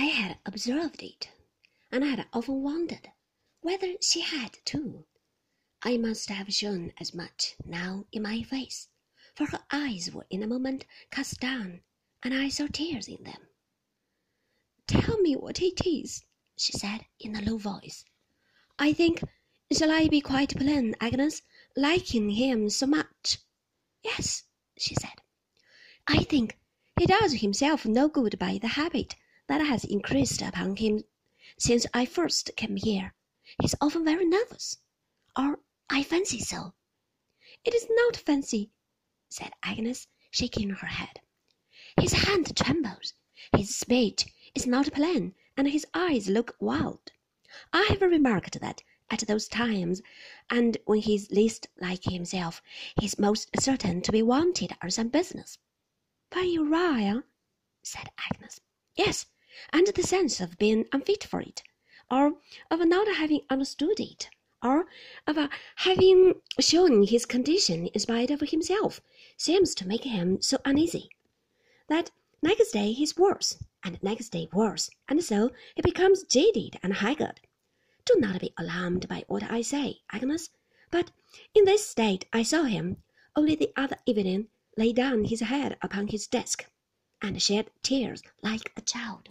I had observed it, and had often wondered whether she had too. I must have shown as much now in my face, for her eyes were in a moment cast down, and I saw tears in them. Tell me what it is, she said in a low voice. I think, shall I be quite plain, Agnes, liking him so much? Yes, she said. I think he does himself no good by the habit that has increased upon him since I first came here. He's often very nervous, or I fancy so. It is not fancy, said Agnes, shaking her head. His hand trembles, his speech is not plain, and his eyes look wild. I have remarked that at those times, and when he's least like himself, he's most certain to be wanted on some business. By Uriah, said Agnes. Yes, and the sense of being unfit for it, or of not having understood it, or of uh, having shown his condition in spite of himself, seems to make him so uneasy, that next day he's worse, and next day worse, and so he becomes jaded and haggard. Do not be alarmed by what I say, Agnes, but in this state I saw him only the other evening lay down his head upon his desk, and shed tears like a child.